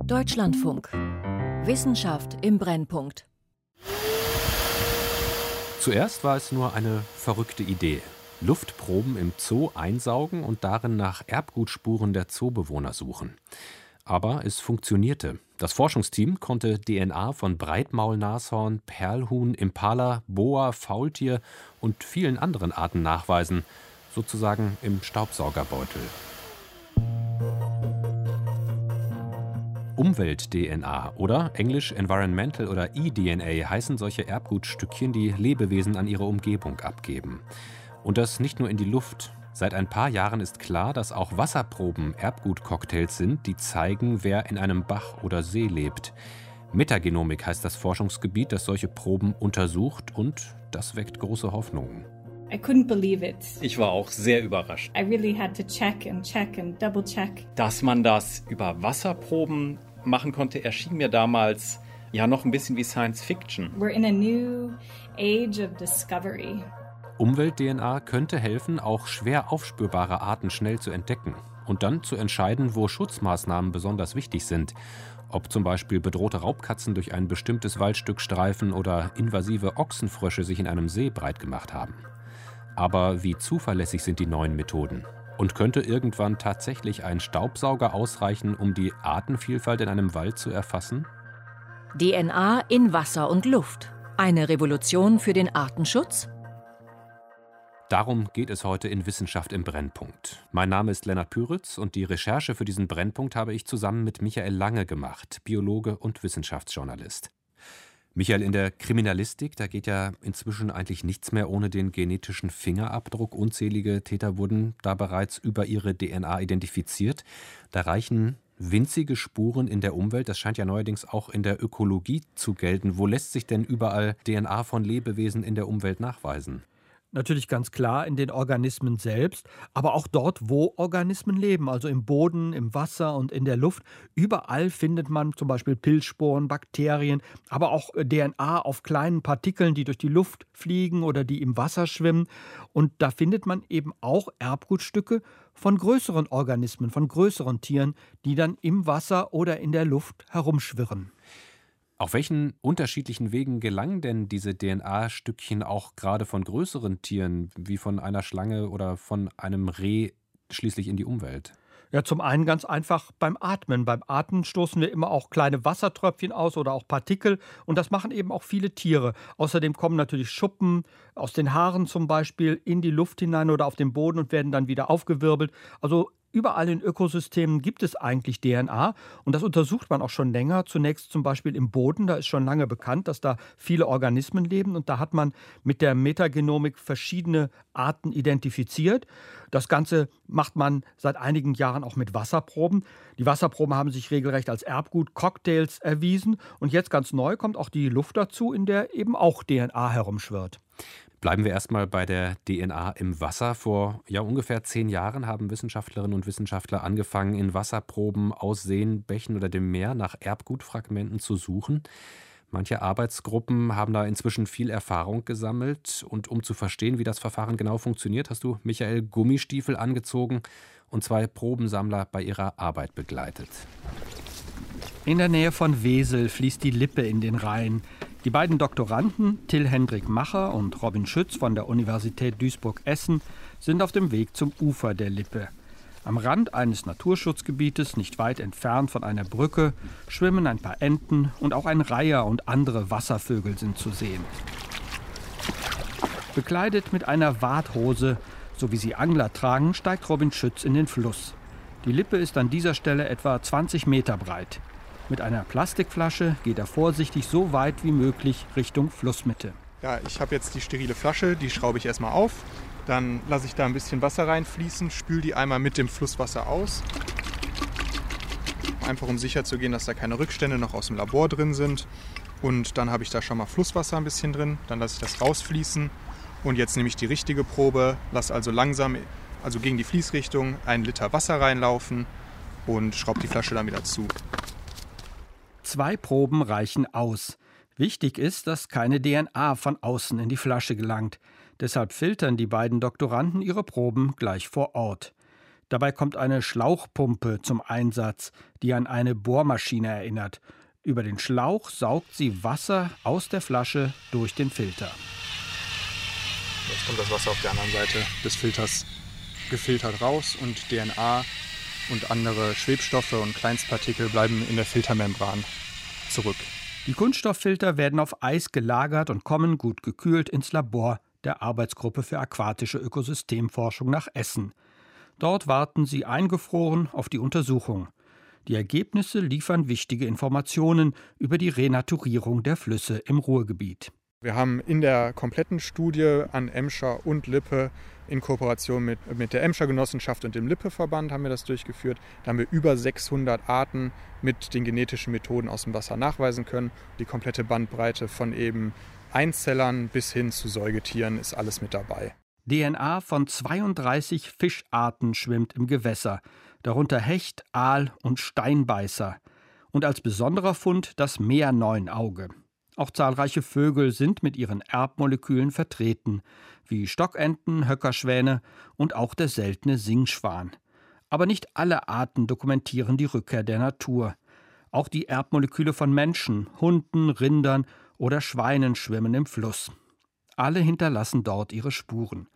Deutschlandfunk. Wissenschaft im Brennpunkt. Zuerst war es nur eine verrückte Idee. Luftproben im Zoo einsaugen und darin nach Erbgutspuren der Zoobewohner suchen. Aber es funktionierte. Das Forschungsteam konnte DNA von Breitmaulnashorn, Perlhuhn, Impala, Boa, Faultier und vielen anderen Arten nachweisen, sozusagen im Staubsaugerbeutel. Umwelt-DNA oder englisch Environmental oder eDNA heißen solche Erbgutstückchen, die Lebewesen an ihre Umgebung abgeben. Und das nicht nur in die Luft. Seit ein paar Jahren ist klar, dass auch Wasserproben Erbgutcocktails sind, die zeigen, wer in einem Bach oder See lebt. Metagenomik heißt das Forschungsgebiet, das solche Proben untersucht und das weckt große Hoffnungen. Ich war auch sehr überrascht. Really check check check. Dass man das über Wasserproben machen konnte, erschien mir damals ja noch ein bisschen wie Science Fiction. We're in a new age of discovery. Umwelt-DNA könnte helfen, auch schwer aufspürbare Arten schnell zu entdecken und dann zu entscheiden, wo Schutzmaßnahmen besonders wichtig sind. Ob zum Beispiel bedrohte Raubkatzen durch ein bestimmtes Waldstück streifen oder invasive Ochsenfrösche sich in einem See breit gemacht haben. Aber wie zuverlässig sind die neuen Methoden? Und könnte irgendwann tatsächlich ein Staubsauger ausreichen, um die Artenvielfalt in einem Wald zu erfassen? DNA in Wasser und Luft. Eine Revolution für den Artenschutz? Darum geht es heute in Wissenschaft im Brennpunkt. Mein Name ist Lennart Püritz und die Recherche für diesen Brennpunkt habe ich zusammen mit Michael Lange gemacht, Biologe und Wissenschaftsjournalist. Michael, in der Kriminalistik, da geht ja inzwischen eigentlich nichts mehr ohne den genetischen Fingerabdruck. Unzählige Täter wurden da bereits über ihre DNA identifiziert. Da reichen winzige Spuren in der Umwelt. Das scheint ja neuerdings auch in der Ökologie zu gelten. Wo lässt sich denn überall DNA von Lebewesen in der Umwelt nachweisen? Natürlich ganz klar in den Organismen selbst, aber auch dort, wo Organismen leben, also im Boden, im Wasser und in der Luft. Überall findet man zum Beispiel Pilzsporen, Bakterien, aber auch DNA auf kleinen Partikeln, die durch die Luft fliegen oder die im Wasser schwimmen. Und da findet man eben auch Erbgutstücke von größeren Organismen, von größeren Tieren, die dann im Wasser oder in der Luft herumschwirren. Auf welchen unterschiedlichen Wegen gelangen denn diese DNA-Stückchen auch gerade von größeren Tieren, wie von einer Schlange oder von einem Reh, schließlich in die Umwelt? Ja, zum einen ganz einfach beim Atmen. Beim Atmen stoßen wir immer auch kleine Wassertröpfchen aus oder auch Partikel und das machen eben auch viele Tiere. Außerdem kommen natürlich Schuppen aus den Haaren zum Beispiel in die Luft hinein oder auf den Boden und werden dann wieder aufgewirbelt. Also Überall in Ökosystemen gibt es eigentlich DNA und das untersucht man auch schon länger. Zunächst zum Beispiel im Boden, da ist schon lange bekannt, dass da viele Organismen leben und da hat man mit der Metagenomik verschiedene Arten identifiziert. Das Ganze macht man seit einigen Jahren auch mit Wasserproben. Die Wasserproben haben sich regelrecht als Erbgut-Cocktails erwiesen und jetzt ganz neu kommt auch die Luft dazu, in der eben auch DNA herumschwirrt. Bleiben wir erstmal bei der DNA im Wasser. Vor ja, ungefähr zehn Jahren haben Wissenschaftlerinnen und Wissenschaftler angefangen, in Wasserproben aus Seen, Bächen oder dem Meer nach Erbgutfragmenten zu suchen. Manche Arbeitsgruppen haben da inzwischen viel Erfahrung gesammelt. Und um zu verstehen, wie das Verfahren genau funktioniert, hast du Michael Gummistiefel angezogen und zwei Probensammler bei ihrer Arbeit begleitet. In der Nähe von Wesel fließt die Lippe in den Rhein. Die beiden Doktoranden, Till Hendrik Macher und Robin Schütz von der Universität Duisburg-Essen, sind auf dem Weg zum Ufer der Lippe. Am Rand eines Naturschutzgebietes, nicht weit entfernt von einer Brücke, schwimmen ein paar Enten und auch ein Reiher und andere Wasservögel sind zu sehen. Bekleidet mit einer Warthose, so wie sie Angler tragen, steigt Robin Schütz in den Fluss. Die Lippe ist an dieser Stelle etwa 20 Meter breit. Mit einer Plastikflasche geht er vorsichtig so weit wie möglich Richtung Flussmitte. Ja, ich habe jetzt die sterile Flasche, die schraube ich erstmal auf. Dann lasse ich da ein bisschen Wasser reinfließen, spüle die einmal mit dem Flusswasser aus. Einfach um sicher zu gehen, dass da keine Rückstände noch aus dem Labor drin sind. Und dann habe ich da schon mal Flusswasser ein bisschen drin. Dann lasse ich das rausfließen. Und jetzt nehme ich die richtige Probe, lasse also langsam, also gegen die Fließrichtung, einen Liter Wasser reinlaufen und schraube die Flasche dann wieder zu. Zwei Proben reichen aus. Wichtig ist, dass keine DNA von außen in die Flasche gelangt. Deshalb filtern die beiden Doktoranden ihre Proben gleich vor Ort. Dabei kommt eine Schlauchpumpe zum Einsatz, die an eine Bohrmaschine erinnert. Über den Schlauch saugt sie Wasser aus der Flasche durch den Filter. Jetzt kommt das Wasser auf der anderen Seite des Filters gefiltert raus und DNA und andere Schwebstoffe und Kleinstpartikel bleiben in der Filtermembran zurück. Die Kunststofffilter werden auf Eis gelagert und kommen gut gekühlt ins Labor der Arbeitsgruppe für aquatische Ökosystemforschung nach Essen. Dort warten sie eingefroren auf die Untersuchung. Die Ergebnisse liefern wichtige Informationen über die Renaturierung der Flüsse im Ruhrgebiet. Wir haben in der kompletten Studie an Emscher und Lippe in Kooperation mit, mit der Emscher Genossenschaft und dem Lippe-Verband haben wir das durchgeführt. Da haben wir über 600 Arten mit den genetischen Methoden aus dem Wasser nachweisen können. Die komplette Bandbreite von eben Einzellern bis hin zu Säugetieren ist alles mit dabei. DNA von 32 Fischarten schwimmt im Gewässer, darunter Hecht, Aal und Steinbeißer. Und als besonderer Fund das Meerneunauge. Auch zahlreiche Vögel sind mit ihren Erbmolekülen vertreten, wie Stockenten, Höckerschwäne und auch der seltene Singschwan. Aber nicht alle Arten dokumentieren die Rückkehr der Natur. Auch die Erbmoleküle von Menschen, Hunden, Rindern oder Schweinen schwimmen im Fluss. Alle hinterlassen dort ihre Spuren.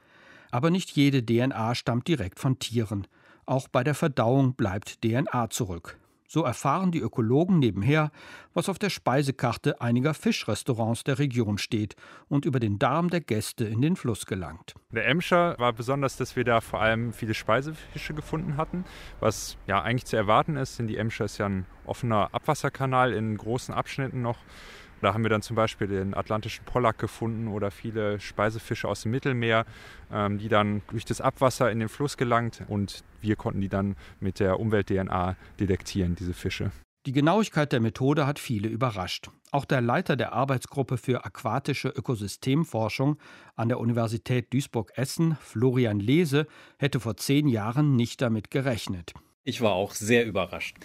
Aber nicht jede DNA stammt direkt von Tieren. Auch bei der Verdauung bleibt DNA zurück. So erfahren die Ökologen nebenher, was auf der Speisekarte einiger Fischrestaurants der Region steht und über den Darm der Gäste in den Fluss gelangt. Der Emscher war besonders, dass wir da vor allem viele Speisefische gefunden hatten. Was ja eigentlich zu erwarten ist, denn die Emscher ist ja ein offener Abwasserkanal in großen Abschnitten noch. Da haben wir dann zum Beispiel den atlantischen Pollack gefunden oder viele Speisefische aus dem Mittelmeer, ähm, die dann durch das Abwasser in den Fluss gelangt und wir konnten die dann mit der Umwelt-DNA detektieren, diese Fische. Die Genauigkeit der Methode hat viele überrascht. Auch der Leiter der Arbeitsgruppe für aquatische Ökosystemforschung an der Universität Duisburg-Essen, Florian Lese, hätte vor zehn Jahren nicht damit gerechnet. Ich war auch sehr überrascht.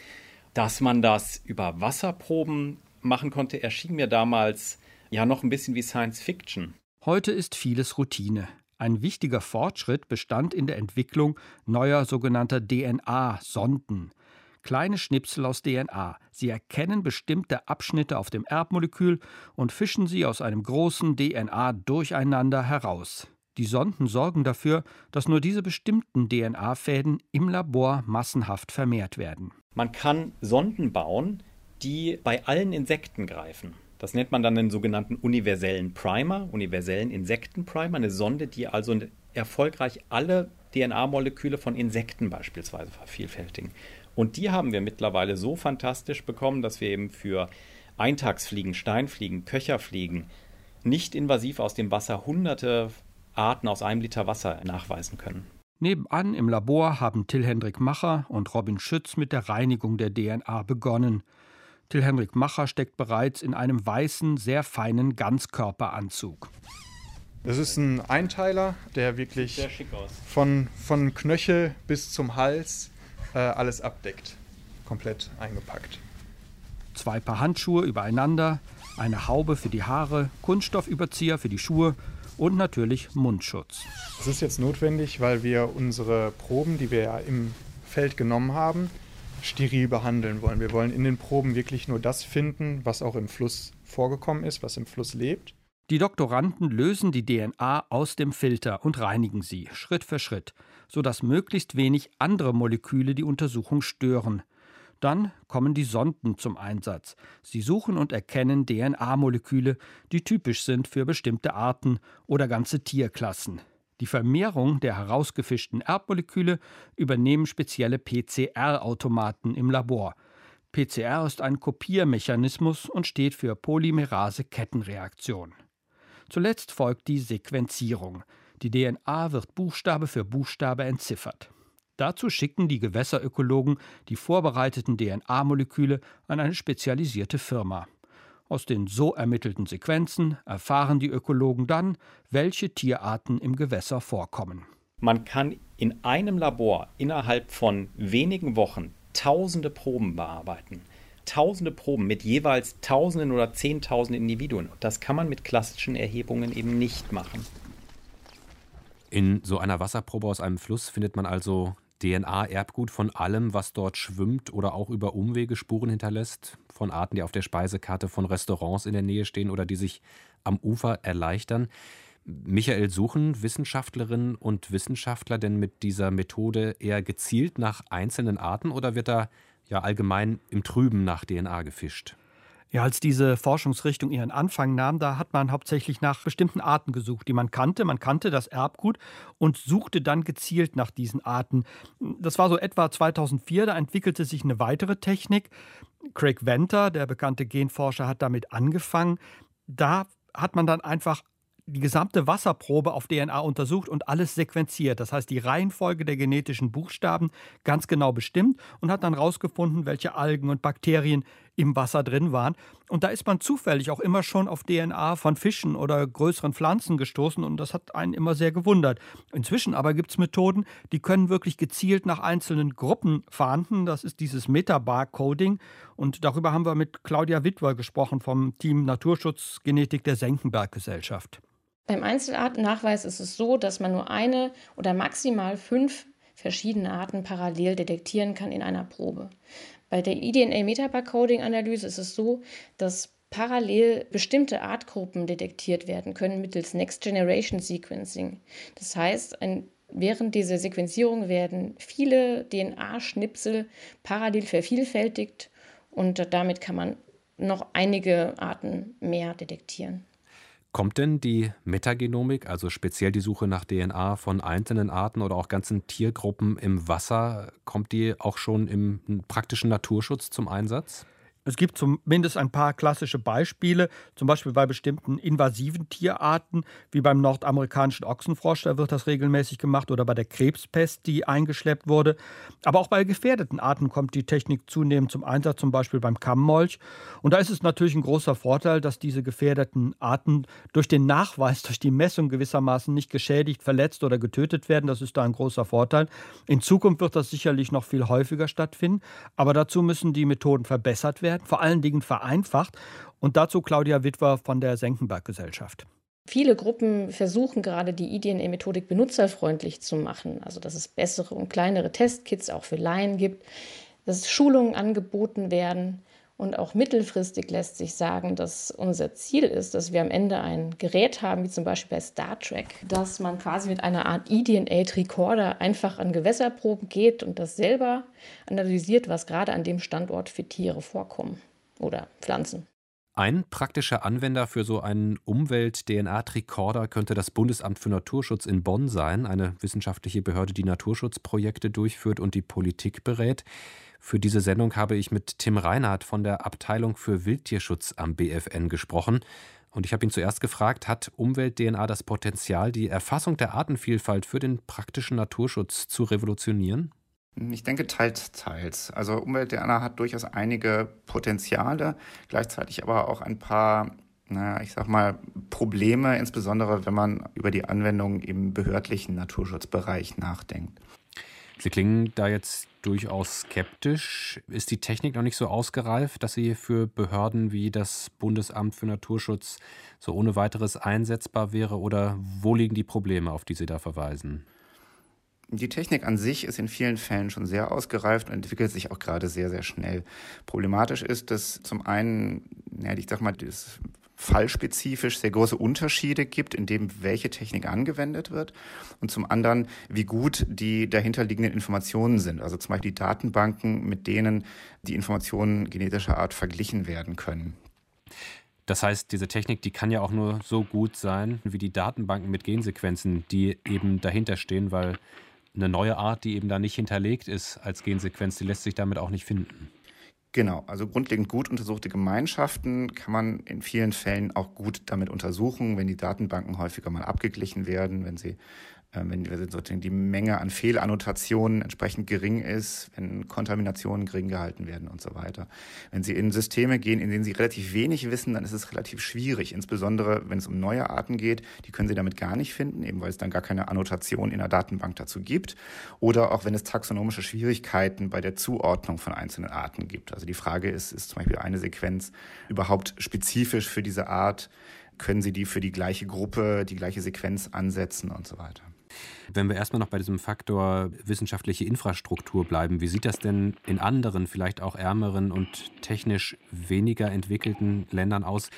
Dass man das über Wasserproben machen konnte, erschien mir damals ja noch ein bisschen wie Science Fiction. Heute ist vieles Routine. Ein wichtiger Fortschritt bestand in der Entwicklung neuer sogenannter DNA-Sonden. Kleine Schnipsel aus DNA. Sie erkennen bestimmte Abschnitte auf dem Erbmolekül und fischen sie aus einem großen DNA-Durcheinander heraus. Die Sonden sorgen dafür, dass nur diese bestimmten DNA-Fäden im Labor massenhaft vermehrt werden. Man kann Sonden bauen, die bei allen Insekten greifen. Das nennt man dann den sogenannten universellen Primer, universellen Insektenprimer, eine Sonde, die also erfolgreich alle DNA-Moleküle von Insekten beispielsweise vervielfältigen. Und die haben wir mittlerweile so fantastisch bekommen, dass wir eben für Eintagsfliegen, Steinfliegen, Köcherfliegen nicht invasiv aus dem Wasser hunderte Arten aus einem Liter Wasser nachweisen können. Nebenan im Labor haben Till Hendrik Macher und Robin Schütz mit der Reinigung der DNA begonnen. Till-Henrik Macher steckt bereits in einem weißen, sehr feinen Ganzkörperanzug. Das ist ein Einteiler, der wirklich von, von Knöchel bis zum Hals äh, alles abdeckt. Komplett eingepackt. Zwei Paar Handschuhe übereinander, eine Haube für die Haare, Kunststoffüberzieher für die Schuhe und natürlich Mundschutz. Das ist jetzt notwendig, weil wir unsere Proben, die wir ja im Feld genommen haben, steril behandeln wollen. Wir wollen in den Proben wirklich nur das finden, was auch im Fluss vorgekommen ist, was im Fluss lebt. Die Doktoranden lösen die DNA aus dem Filter und reinigen sie Schritt für Schritt, sodass möglichst wenig andere Moleküle die Untersuchung stören. Dann kommen die Sonden zum Einsatz. Sie suchen und erkennen DNA-Moleküle, die typisch sind für bestimmte Arten oder ganze Tierklassen. Die Vermehrung der herausgefischten Erbmoleküle übernehmen spezielle PCR-Automaten im Labor. PCR ist ein Kopiermechanismus und steht für Polymerase-Kettenreaktion. Zuletzt folgt die Sequenzierung. Die DNA wird Buchstabe für Buchstabe entziffert. Dazu schicken die Gewässerökologen die vorbereiteten DNA-Moleküle an eine spezialisierte Firma. Aus den so ermittelten Sequenzen erfahren die Ökologen dann, welche Tierarten im Gewässer vorkommen. Man kann in einem Labor innerhalb von wenigen Wochen tausende Proben bearbeiten. Tausende Proben mit jeweils Tausenden oder Zehntausenden Individuen. Das kann man mit klassischen Erhebungen eben nicht machen. In so einer Wasserprobe aus einem Fluss findet man also DNA-Erbgut von allem, was dort schwimmt oder auch über Umwege Spuren hinterlässt, von Arten, die auf der Speisekarte von Restaurants in der Nähe stehen oder die sich am Ufer erleichtern. Michael, suchen Wissenschaftlerinnen und Wissenschaftler denn mit dieser Methode eher gezielt nach einzelnen Arten oder wird da ja allgemein im Trüben nach DNA gefischt? Ja, als diese Forschungsrichtung ihren Anfang nahm, da hat man hauptsächlich nach bestimmten Arten gesucht, die man kannte. Man kannte das Erbgut und suchte dann gezielt nach diesen Arten. Das war so etwa 2004, da entwickelte sich eine weitere Technik. Craig Venter, der bekannte Genforscher, hat damit angefangen. Da hat man dann einfach die gesamte Wasserprobe auf DNA untersucht und alles sequenziert. Das heißt, die Reihenfolge der genetischen Buchstaben ganz genau bestimmt und hat dann herausgefunden, welche Algen und Bakterien im Wasser drin waren. Und da ist man zufällig auch immer schon auf DNA von Fischen oder größeren Pflanzen gestoßen und das hat einen immer sehr gewundert. Inzwischen aber gibt es Methoden, die können wirklich gezielt nach einzelnen Gruppen fahnden. Das ist dieses Metabarcoding und darüber haben wir mit Claudia Wittwer gesprochen vom Team Naturschutzgenetik der Senckenberg Gesellschaft. Beim Einzelartennachweis ist es so, dass man nur eine oder maximal fünf verschiedene Arten parallel detektieren kann in einer Probe. Bei der eDNA-Metabarcoding-Analyse ist es so, dass parallel bestimmte Artgruppen detektiert werden können mittels Next Generation Sequencing. Das heißt, ein, während dieser Sequenzierung werden viele DNA-Schnipsel parallel vervielfältigt und damit kann man noch einige Arten mehr detektieren. Kommt denn die Metagenomik, also speziell die Suche nach DNA von einzelnen Arten oder auch ganzen Tiergruppen im Wasser, kommt die auch schon im praktischen Naturschutz zum Einsatz? Es gibt zumindest ein paar klassische Beispiele, zum Beispiel bei bestimmten invasiven Tierarten, wie beim nordamerikanischen Ochsenfrosch, da wird das regelmäßig gemacht, oder bei der Krebspest, die eingeschleppt wurde. Aber auch bei gefährdeten Arten kommt die Technik zunehmend zum Einsatz, zum Beispiel beim Kammmolch. Und da ist es natürlich ein großer Vorteil, dass diese gefährdeten Arten durch den Nachweis, durch die Messung gewissermaßen nicht geschädigt, verletzt oder getötet werden. Das ist da ein großer Vorteil. In Zukunft wird das sicherlich noch viel häufiger stattfinden, aber dazu müssen die Methoden verbessert werden werden, vor allen Dingen vereinfacht. Und dazu Claudia Witwer von der Senckenberg Gesellschaft. Viele Gruppen versuchen gerade die eDNA-Methodik benutzerfreundlich zu machen, also dass es bessere und kleinere Testkits auch für Laien gibt, dass Schulungen angeboten werden und auch mittelfristig lässt sich sagen, dass unser Ziel ist, dass wir am Ende ein Gerät haben, wie zum Beispiel bei Star Trek, dass man quasi mit einer Art eDNA-Recorder einfach an Gewässerproben geht und das selber analysiert, was gerade an dem Standort für Tiere vorkommen oder Pflanzen. Ein praktischer Anwender für so einen Umwelt-DNA-Tricorder könnte das Bundesamt für Naturschutz in Bonn sein, eine wissenschaftliche Behörde, die Naturschutzprojekte durchführt und die Politik berät. Für diese Sendung habe ich mit Tim Reinhardt von der Abteilung für Wildtierschutz am BFN gesprochen. Und ich habe ihn zuerst gefragt, hat Umwelt-DNA das Potenzial, die Erfassung der Artenvielfalt für den praktischen Naturschutz zu revolutionieren? Ich denke teils, teils. Also Umwelt-DNA hat durchaus einige Potenziale, gleichzeitig aber auch ein paar, naja, ich sag mal, Probleme, insbesondere wenn man über die Anwendung im behördlichen Naturschutzbereich nachdenkt. Sie klingen da jetzt durchaus skeptisch. Ist die Technik noch nicht so ausgereift, dass sie für Behörden wie das Bundesamt für Naturschutz so ohne weiteres einsetzbar wäre? Oder wo liegen die Probleme, auf die Sie da verweisen? Die Technik an sich ist in vielen Fällen schon sehr ausgereift und entwickelt sich auch gerade sehr, sehr schnell. Problematisch ist, dass zum einen, ja, ich sag mal, das fallspezifisch sehr große Unterschiede gibt, in dem welche Technik angewendet wird und zum anderen, wie gut die dahinterliegenden Informationen sind. Also zum Beispiel die Datenbanken, mit denen die Informationen genetischer Art verglichen werden können. Das heißt, diese Technik, die kann ja auch nur so gut sein wie die Datenbanken mit Gensequenzen, die eben dahinter stehen, weil eine neue Art, die eben da nicht hinterlegt ist als Gensequenz, die lässt sich damit auch nicht finden. Genau, also grundlegend gut untersuchte Gemeinschaften kann man in vielen Fällen auch gut damit untersuchen, wenn die Datenbanken häufiger mal abgeglichen werden, wenn sie äh, wenn die Menge an Fehlannotationen entsprechend gering ist, wenn Kontaminationen gering gehalten werden und so weiter. Wenn Sie in Systeme gehen, in denen Sie relativ wenig wissen, dann ist es relativ schwierig, insbesondere wenn es um neue Arten geht. Die können Sie damit gar nicht finden, eben weil es dann gar keine Annotation in der Datenbank dazu gibt. Oder auch wenn es taxonomische Schwierigkeiten bei der Zuordnung von einzelnen Arten gibt. Also die Frage ist, ist zum Beispiel eine Sequenz überhaupt spezifisch für diese Art? können Sie die für die gleiche Gruppe, die gleiche Sequenz ansetzen und so weiter. Wenn wir erstmal noch bei diesem Faktor wissenschaftliche Infrastruktur bleiben, wie sieht das denn in anderen, vielleicht auch ärmeren und technisch weniger entwickelten Ländern aus,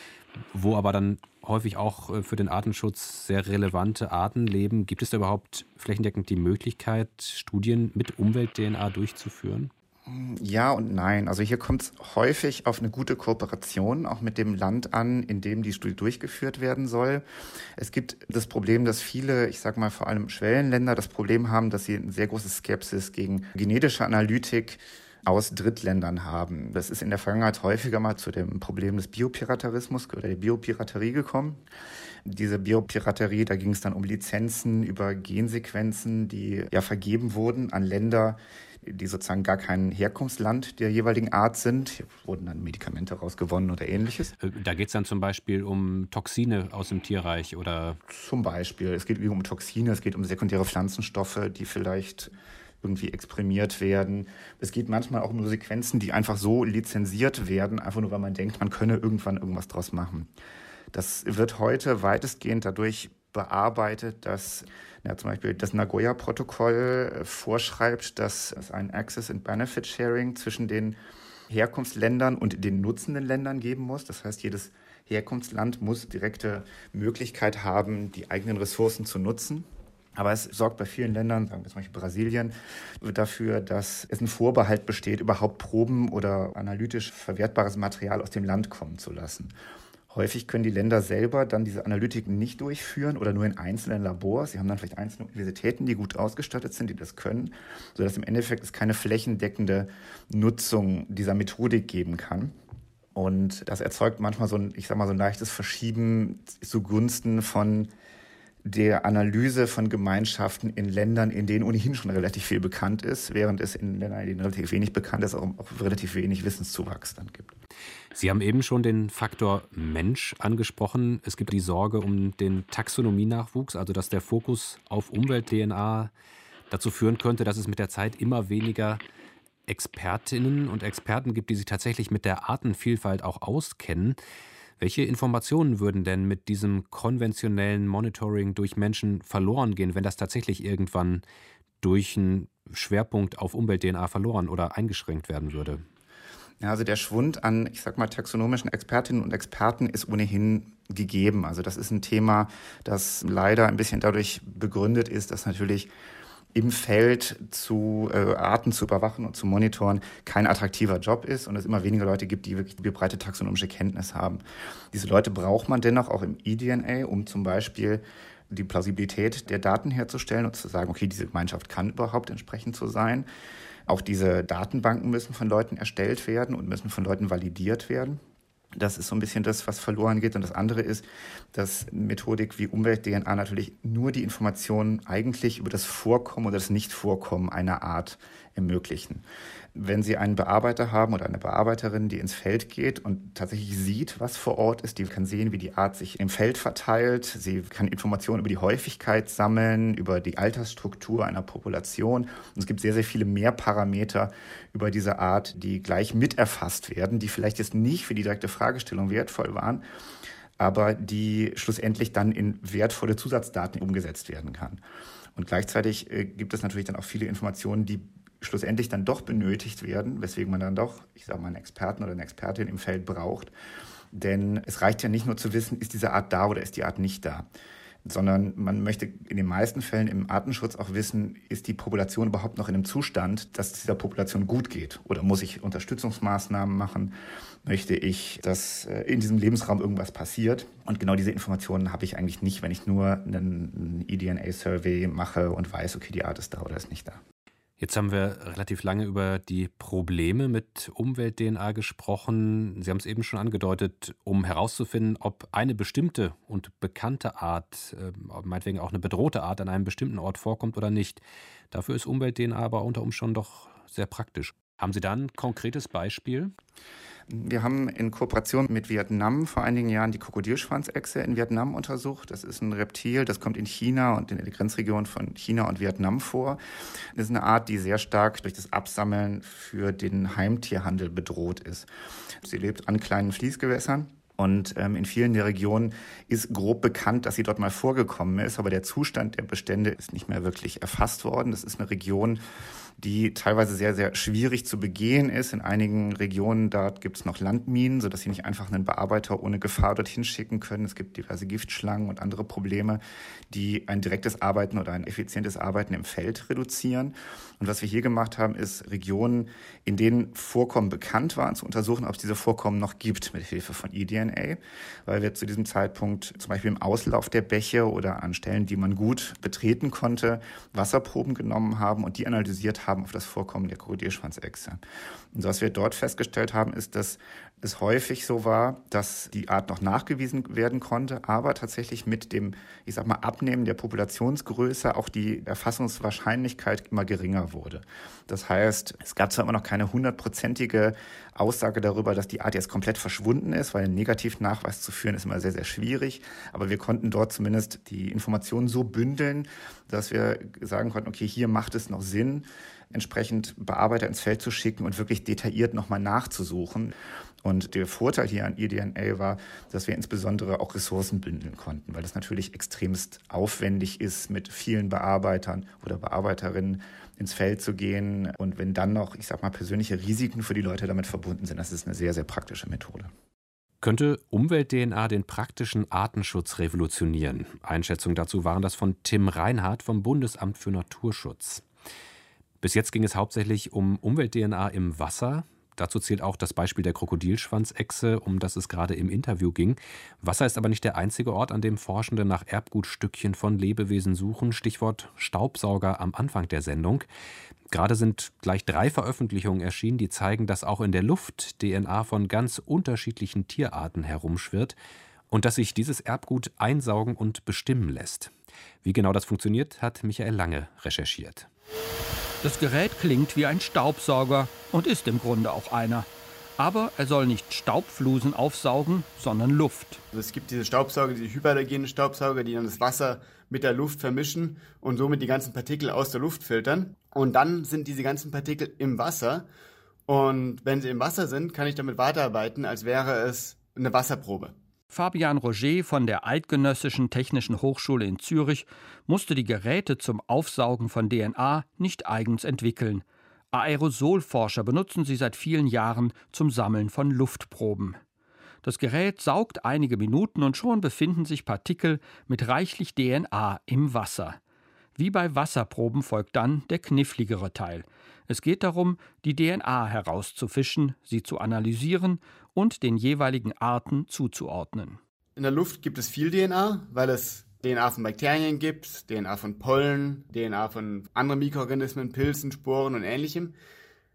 wo aber dann häufig auch äh, für den Artenschutz sehr relevante Arten leben? Gibt es da überhaupt flächendeckend die Möglichkeit, Studien mit Umwelt-DNA durchzuführen? Ja und nein. Also hier kommt es häufig auf eine gute Kooperation auch mit dem Land an, in dem die Studie durchgeführt werden soll. Es gibt das Problem, dass viele, ich sage mal vor allem Schwellenländer, das Problem haben, dass sie eine sehr große Skepsis gegen genetische Analytik aus Drittländern haben. Das ist in der Vergangenheit häufiger mal zu dem Problem des Biopiraterismus oder der Biopiraterie gekommen. Diese Biopiraterie, da ging es dann um Lizenzen über Gensequenzen, die ja vergeben wurden an Länder, die sozusagen gar kein Herkunftsland der jeweiligen Art sind. Hier wurden dann Medikamente rausgewonnen oder ähnliches. Äh, da geht es dann zum Beispiel um Toxine aus dem Tierreich oder? Zum Beispiel. Es geht um Toxine, es geht um sekundäre Pflanzenstoffe, die vielleicht irgendwie exprimiert werden. Es geht manchmal auch um Sequenzen, die einfach so lizenziert werden, einfach nur weil man denkt, man könne irgendwann irgendwas draus machen. Das wird heute weitestgehend dadurch bearbeitet, dass ja, zum Beispiel das Nagoya-Protokoll äh, vorschreibt, dass es ein Access and Benefit Sharing zwischen den Herkunftsländern und den nutzenden Ländern geben muss. Das heißt, jedes Herkunftsland muss direkte Möglichkeit haben, die eigenen Ressourcen zu nutzen. Aber es sorgt bei vielen Ländern, sagen wir zum Beispiel Brasilien, dafür, dass es ein Vorbehalt besteht, überhaupt Proben oder analytisch verwertbares Material aus dem Land kommen zu lassen. Häufig können die Länder selber dann diese Analytiken nicht durchführen oder nur in einzelnen Labors. Sie haben dann vielleicht einzelne Universitäten, die gut ausgestattet sind, die das können, sodass im Endeffekt es keine flächendeckende Nutzung dieser Methodik geben kann. Und das erzeugt manchmal so ein, ich sag mal, so ein leichtes Verschieben zugunsten von der Analyse von Gemeinschaften in Ländern, in denen ohnehin schon relativ viel bekannt ist, während es in Ländern, in denen relativ wenig bekannt ist, auch, auch relativ wenig Wissenszuwachs dann gibt. Sie haben eben schon den Faktor Mensch angesprochen. Es gibt die Sorge um den Taxonomienachwuchs, also dass der Fokus auf Umwelt-DNA dazu führen könnte, dass es mit der Zeit immer weniger Expertinnen und Experten gibt, die sich tatsächlich mit der Artenvielfalt auch auskennen. Welche Informationen würden denn mit diesem konventionellen Monitoring durch Menschen verloren gehen, wenn das tatsächlich irgendwann durch einen Schwerpunkt auf Umwelt-DNA verloren oder eingeschränkt werden würde? Ja, also der Schwund an, ich sag mal, taxonomischen Expertinnen und Experten ist ohnehin gegeben. Also das ist ein Thema, das leider ein bisschen dadurch begründet ist, dass natürlich im Feld zu äh, Arten zu überwachen und zu monitoren kein attraktiver Job ist und es immer weniger Leute gibt, die wirklich breite taxonomische Kenntnis haben. Diese Leute braucht man dennoch auch im eDNA, um zum Beispiel die Plausibilität der Daten herzustellen und zu sagen, okay, diese Gemeinschaft kann überhaupt entsprechend so sein. Auch diese Datenbanken müssen von Leuten erstellt werden und müssen von Leuten validiert werden. Das ist so ein bisschen das, was verloren geht. Und das andere ist, dass Methodik wie Umwelt-DNA natürlich nur die Informationen eigentlich über das Vorkommen oder das Nichtvorkommen einer Art ermöglichen wenn Sie einen Bearbeiter haben oder eine Bearbeiterin, die ins Feld geht und tatsächlich sieht, was vor Ort ist, die kann sehen, wie die Art sich im Feld verteilt. Sie kann Informationen über die Häufigkeit sammeln, über die Altersstruktur einer Population. Und es gibt sehr, sehr viele mehr Parameter über diese Art, die gleich mit erfasst werden, die vielleicht jetzt nicht für die direkte Fragestellung wertvoll waren, aber die schlussendlich dann in wertvolle Zusatzdaten umgesetzt werden kann. Und gleichzeitig äh, gibt es natürlich dann auch viele Informationen, die schlussendlich dann doch benötigt werden, weswegen man dann doch, ich sage mal, einen Experten oder eine Expertin im Feld braucht. Denn es reicht ja nicht nur zu wissen, ist diese Art da oder ist die Art nicht da, sondern man möchte in den meisten Fällen im Artenschutz auch wissen, ist die Population überhaupt noch in einem Zustand, dass es dieser Population gut geht? Oder muss ich Unterstützungsmaßnahmen machen? Möchte ich, dass äh, in diesem Lebensraum irgendwas passiert? Und genau diese Informationen habe ich eigentlich nicht, wenn ich nur einen eDNA-Survey mache und weiß, okay, die Art ist da oder ist nicht da. Jetzt haben wir relativ lange über die Probleme mit Umwelt-DNA gesprochen. Sie haben es eben schon angedeutet, um herauszufinden, ob eine bestimmte und bekannte Art, äh, meinetwegen auch eine bedrohte Art, an einem bestimmten Ort vorkommt oder nicht. Dafür ist Umwelt-DNA aber unter Umständen doch sehr praktisch. Haben Sie da ein konkretes Beispiel? Wir haben in Kooperation mit Vietnam vor einigen Jahren die Krokodilschwanzechse in Vietnam untersucht. Das ist ein Reptil, das kommt in China und in der Grenzregion von China und Vietnam vor. Das ist eine Art, die sehr stark durch das Absammeln für den Heimtierhandel bedroht ist. Sie lebt an kleinen Fließgewässern Und ähm, in vielen der Regionen ist grob bekannt, dass sie dort mal vorgekommen ist, aber der Zustand der Bestände ist nicht mehr wirklich erfasst worden. Das ist eine Region, die teilweise sehr, sehr schwierig zu begehen ist. In einigen Regionen dort gibt es noch Landminen, sodass sie nicht einfach einen Bearbeiter ohne Gefahr dorthin schicken können. Es gibt diverse Giftschlangen und andere Probleme, die ein direktes Arbeiten oder ein effizientes Arbeiten im Feld reduzieren. Und was wir hier gemacht haben, ist Regionen, in denen Vorkommen bekannt waren, zu untersuchen, ob es diese Vorkommen noch gibt mit Hilfe von eDNA, weil wir zu diesem Zeitpunkt zum Beispiel im Auslauf der Bäche oder an Stellen, die man gut betreten konnte, Wasserproben genommen haben und die analysiert haben auf das Vorkommen der Krokodilschwanzechse. Und was wir dort festgestellt haben, ist, dass es häufig so war, dass die Art noch nachgewiesen werden konnte, aber tatsächlich mit dem, ich sag mal, Abnehmen der Populationsgröße auch die Erfassungswahrscheinlichkeit immer geringer wurde. Das heißt, es gab zwar immer noch keine hundertprozentige Aussage darüber, dass die Art jetzt komplett verschwunden ist, weil einen Negativnachweis zu führen ist immer sehr, sehr schwierig, aber wir konnten dort zumindest die Informationen so bündeln, dass wir sagen konnten, okay, hier macht es noch Sinn, entsprechend Bearbeiter ins Feld zu schicken und wirklich detailliert nochmal nachzusuchen. Und der Vorteil hier an eDNA war, dass wir insbesondere auch Ressourcen bündeln konnten, weil das natürlich extremst aufwendig ist, mit vielen Bearbeitern oder Bearbeiterinnen ins Feld zu gehen. Und wenn dann noch, ich sag mal, persönliche Risiken für die Leute damit verbunden sind, das ist eine sehr, sehr praktische Methode. Könnte Umwelt-DNA den praktischen Artenschutz revolutionieren? Einschätzungen dazu waren das von Tim Reinhardt vom Bundesamt für Naturschutz. Bis jetzt ging es hauptsächlich um Umwelt-DNA im Wasser. Dazu zählt auch das Beispiel der Krokodilschwanzechse, um das es gerade im Interview ging. Wasser ist aber nicht der einzige Ort, an dem Forschende nach Erbgutstückchen von Lebewesen suchen. Stichwort Staubsauger am Anfang der Sendung. Gerade sind gleich drei Veröffentlichungen erschienen, die zeigen, dass auch in der Luft DNA von ganz unterschiedlichen Tierarten herumschwirrt und dass sich dieses Erbgut einsaugen und bestimmen lässt. Wie genau das funktioniert, hat Michael Lange recherchiert. Das Gerät klingt wie ein Staubsauger und ist im Grunde auch einer. Aber er soll nicht Staubflusen aufsaugen, sondern Luft. Also es gibt diese Staubsauger, diese hyperallergenen Staubsauger, die dann das Wasser mit der Luft vermischen und somit die ganzen Partikel aus der Luft filtern. Und dann sind diese ganzen Partikel im Wasser. Und wenn sie im Wasser sind, kann ich damit weiterarbeiten, als wäre es eine Wasserprobe. Fabian Roger von der Eidgenössischen Technischen Hochschule in Zürich musste die Geräte zum Aufsaugen von DNA nicht eigens entwickeln. Aerosolforscher benutzen sie seit vielen Jahren zum Sammeln von Luftproben. Das Gerät saugt einige Minuten und schon befinden sich Partikel mit reichlich DNA im Wasser. Wie bei Wasserproben folgt dann der kniffligere Teil. Es geht darum, die DNA herauszufischen, sie zu analysieren und den jeweiligen Arten zuzuordnen. In der Luft gibt es viel DNA, weil es DNA von Bakterien gibt, DNA von Pollen, DNA von anderen Mikroorganismen, Pilzen, Sporen und ähnlichem.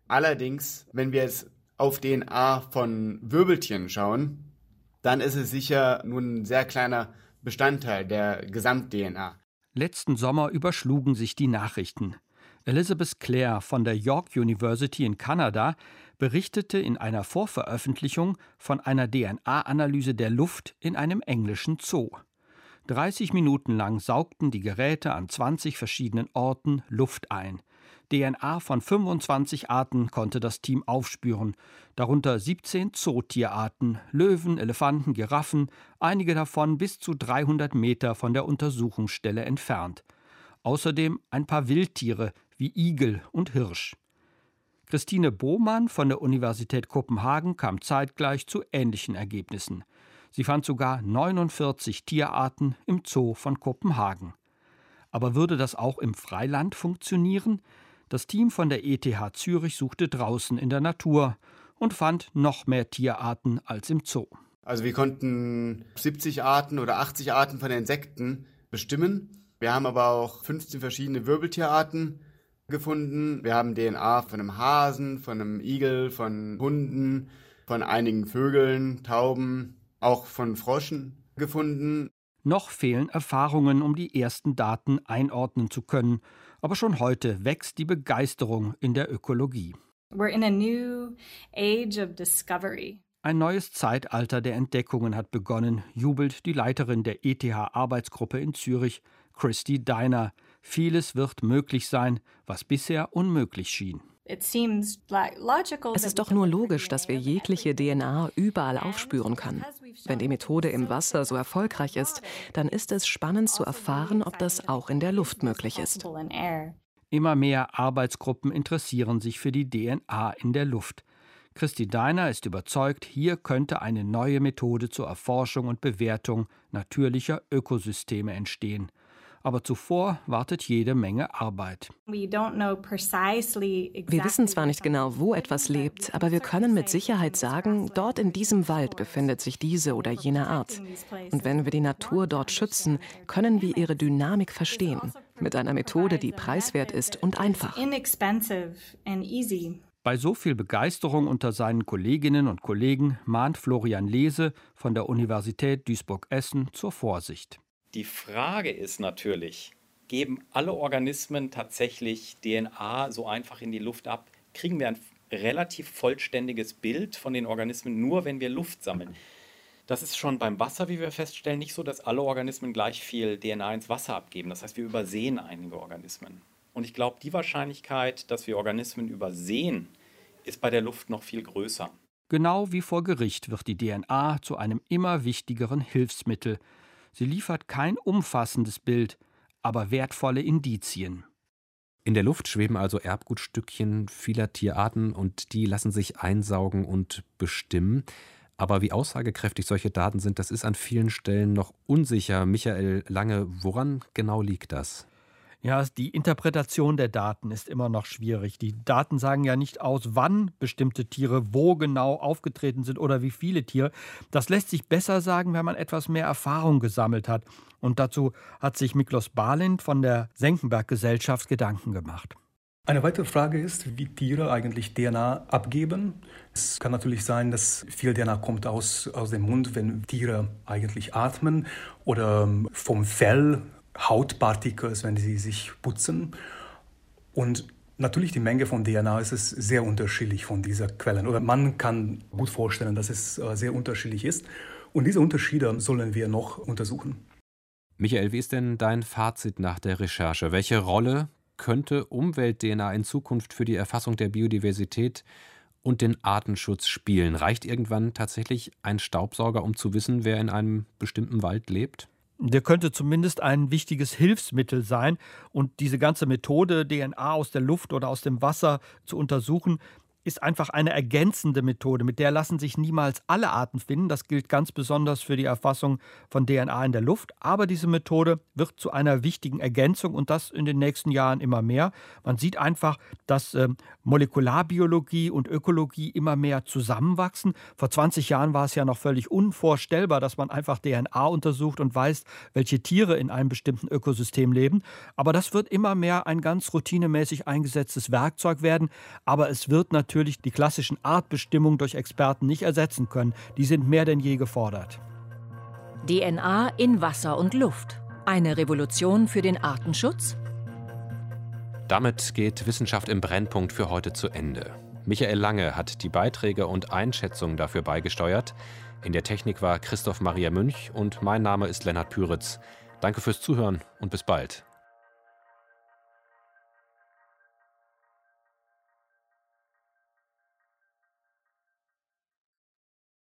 Allerdings, wenn wir jetzt auf DNA von Wirbeltieren schauen, dann ist es sicher nur ein sehr kleiner Bestandteil der Gesamt-DNA. Letzten Sommer überschlugen sich die Nachrichten. Elizabeth Clare von der York University in Kanada berichtete in einer Vorveröffentlichung von einer DNA-Analyse der Luft in einem englischen Zoo. 30 Minuten lang saugten die Geräte an 20 verschiedenen Orten Luft ein. DNA von 25 Arten konnte das Team aufspüren, darunter 17 Zootierarten, Löwen, Elefanten, Giraffen, einige davon bis zu 300 Meter von der Untersuchungsstelle entfernt. Außerdem ein paar Wildtiere wie Igel und Hirsch. Christine Bohmann von der Universität Kopenhagen kam zeitgleich zu ähnlichen Ergebnissen. Sie fand sogar 49 Tierarten im Zoo von Kopenhagen. Aber würde das auch im Freiland funktionieren? Das Team von der ETH Zürich suchte draußen in der Natur und fand noch mehr Tierarten als im Zoo. Also wir konnten 70 Arten oder 80 Arten von Insekten bestimmen. Wir haben aber auch 15 verschiedene Wirbeltierarten gefunden. Wir haben DNA von einem Hasen, von einem Igel, von Hunden, von einigen Vögeln, Tauben, auch von Froschen gefunden. Noch fehlen Erfahrungen, um die ersten Daten einordnen zu können, aber schon heute wächst die Begeisterung in der Ökologie. We're in a new age of discovery. Ein neues Zeitalter der Entdeckungen hat begonnen, jubelt die Leiterin der ETH-Arbeitsgruppe in Zürich, Christy Deiner. Vieles wird möglich sein, was bisher unmöglich schien. Es ist doch nur logisch, dass wir jegliche DNA überall aufspüren können. Wenn die Methode im Wasser so erfolgreich ist, dann ist es spannend zu erfahren, ob das auch in der Luft möglich ist. Immer mehr Arbeitsgruppen interessieren sich für die DNA in der Luft. Christi Deiner ist überzeugt, hier könnte eine neue Methode zur Erforschung und Bewertung natürlicher Ökosysteme entstehen. Aber zuvor wartet jede Menge Arbeit. Wir wissen zwar nicht genau, wo etwas lebt, aber wir können mit Sicherheit sagen, dort in diesem Wald befindet sich diese oder jene Art. Und wenn wir die Natur dort schützen, können wir ihre Dynamik verstehen. Mit einer Methode, die preiswert ist und einfach. Bei so viel Begeisterung unter seinen Kolleginnen und Kollegen mahnt Florian Lese von der Universität Duisburg-Essen zur Vorsicht. Die Frage ist natürlich, geben alle Organismen tatsächlich DNA so einfach in die Luft ab? Kriegen wir ein relativ vollständiges Bild von den Organismen nur, wenn wir Luft sammeln? Das ist schon beim Wasser, wie wir feststellen, nicht so, dass alle Organismen gleich viel DNA ins Wasser abgeben. Das heißt, wir übersehen einige Organismen. Und ich glaube, die Wahrscheinlichkeit, dass wir Organismen übersehen, ist bei der Luft noch viel größer. Genau wie vor Gericht wird die DNA zu einem immer wichtigeren Hilfsmittel. Sie liefert kein umfassendes Bild, aber wertvolle Indizien. In der Luft schweben also Erbgutstückchen vieler Tierarten und die lassen sich einsaugen und bestimmen. Aber wie aussagekräftig solche Daten sind, das ist an vielen Stellen noch unsicher. Michael Lange, woran genau liegt das? Ja, die Interpretation der Daten ist immer noch schwierig. Die Daten sagen ja nicht aus, wann bestimmte Tiere wo genau aufgetreten sind oder wie viele Tiere. Das lässt sich besser sagen, wenn man etwas mehr Erfahrung gesammelt hat. Und dazu hat sich Miklos Balint von der Senckenberg-Gesellschaft Gedanken gemacht. Eine weitere Frage ist, wie Tiere eigentlich DNA abgeben. Es kann natürlich sein, dass viel DNA kommt aus, aus dem Mund, wenn Tiere eigentlich atmen oder vom Fell Hautpartikels, wenn sie sich putzen. Und natürlich die Menge von DNA ist es sehr unterschiedlich von dieser Quellen. Oder man kann gut vorstellen, dass es äh, sehr unterschiedlich ist. Und diese Unterschiede sollen wir noch untersuchen. Michael, wie ist denn dein Fazit nach der Recherche? Welche Rolle könnte Umwelt-DNA in Zukunft für die Erfassung der Biodiversität und den Artenschutz spielen? Reicht irgendwann tatsächlich ein Staubsauger, um zu wissen, wer in einem bestimmten Wald lebt? Der könnte zumindest ein wichtiges Hilfsmittel sein. Und diese ganze Methode, DNA aus der Luft oder aus dem Wasser zu untersuchen, ist einfach eine ergänzende Methode. Mit der lassen sich niemals alle Arten finden. Das gilt ganz besonders für die Erfassung von DNA in der Luft. Aber diese Methode wird zu einer wichtigen Ergänzung und das in den nächsten Jahren immer mehr. Man sieht einfach, dass äh, Molekularbiologie und Ökologie immer mehr zusammenwachsen. Vor 20 Jahren war es ja noch völlig unvorstellbar, dass man einfach DNA untersucht und weiß, welche Tiere in einem bestimmten Ökosystem leben. Aber das wird immer mehr ein ganz routinemäßig eingesetztes Werkzeug werden. Aber es wird natürlich natürlich die klassischen Artbestimmungen durch Experten nicht ersetzen können. Die sind mehr denn je gefordert. DNA in Wasser und Luft. Eine Revolution für den Artenschutz? Damit geht Wissenschaft im Brennpunkt für heute zu Ende. Michael Lange hat die Beiträge und Einschätzungen dafür beigesteuert. In der Technik war Christoph Maria Münch und mein Name ist Lennart Püritz. Danke fürs Zuhören und bis bald.